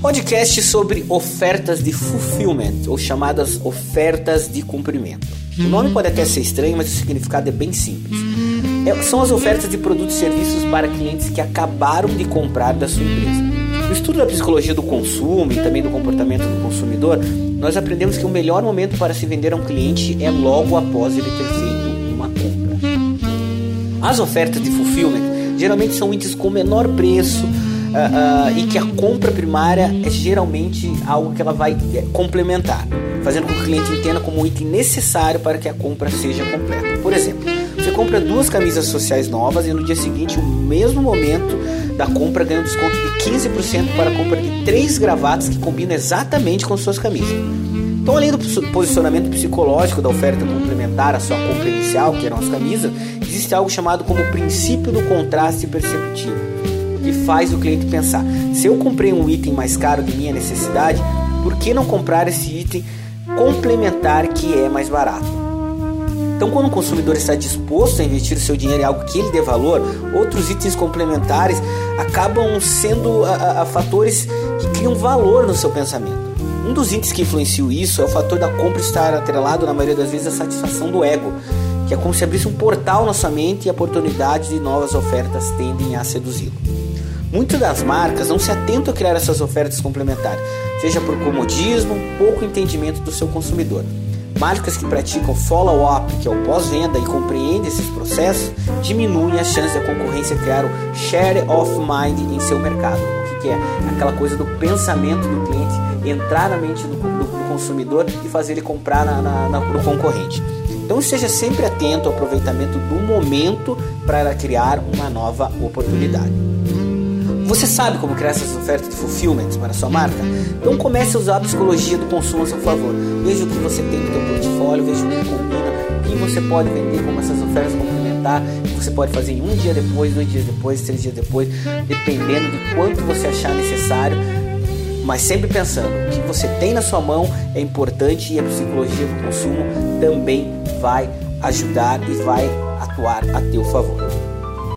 Podcast sobre ofertas de fulfillment, ou chamadas ofertas de cumprimento. O nome pode até ser estranho, mas o significado é bem simples. É, são as ofertas de produtos e serviços para clientes que acabaram de comprar da sua empresa. No estudo da psicologia do consumo e também do comportamento do consumidor, nós aprendemos que o melhor momento para se vender a um cliente é logo após ele ter feito uma compra. As ofertas de fulfillment geralmente são itens com menor preço, uh, e que a compra primária é geralmente algo que ela vai é, complementar, fazendo com que o cliente entenda como um item necessário para que a compra seja completa. Por exemplo, você compra duas camisas sociais novas e no dia seguinte, no mesmo momento da compra, ganha um desconto de 15% para a compra de três gravatas que combinam exatamente com suas camisas. Então, além do posicionamento psicológico da oferta complementar à sua compra inicial, que eram as camisas, existe algo chamado como princípio do contraste perceptivo que faz o cliente pensar: se eu comprei um item mais caro de minha necessidade, por que não comprar esse item complementar que é mais barato? Então, quando o consumidor está disposto a investir o seu dinheiro em algo que ele dê valor, outros itens complementares acabam sendo a, a, fatores que criam valor no seu pensamento. Um dos itens que influenciam isso é o fator da compra estar atrelado, na maioria das vezes, à satisfação do ego, que é como se abrisse um portal na sua mente e oportunidades de novas ofertas tendem a seduzi-lo. Muitas das marcas não se atentam a criar essas ofertas complementares, seja por comodismo, pouco entendimento do seu consumidor. Marcas que praticam follow-up, que é o pós-venda, e compreendem esses processos, diminuem a chance da concorrência criar o share of mind em seu mercado. O que, é? Aquela coisa do pensamento do cliente, entrar na mente do, do, do consumidor e fazer ele comprar na, na, na, no concorrente. Então esteja sempre atento ao aproveitamento do momento para criar uma nova oportunidade. Você sabe como criar essas ofertas de fulfillment para sua marca? Então comece a usar a psicologia do consumo a seu favor. Veja o que você tem no seu portfólio, veja o que combina, o que você pode vender como essas ofertas complementar, que você pode fazer em um dia depois, dois dias depois, três dias depois, dependendo de quanto você achar necessário. Mas sempre pensando, o que você tem na sua mão é importante e a psicologia do consumo também vai ajudar e vai atuar a teu favor.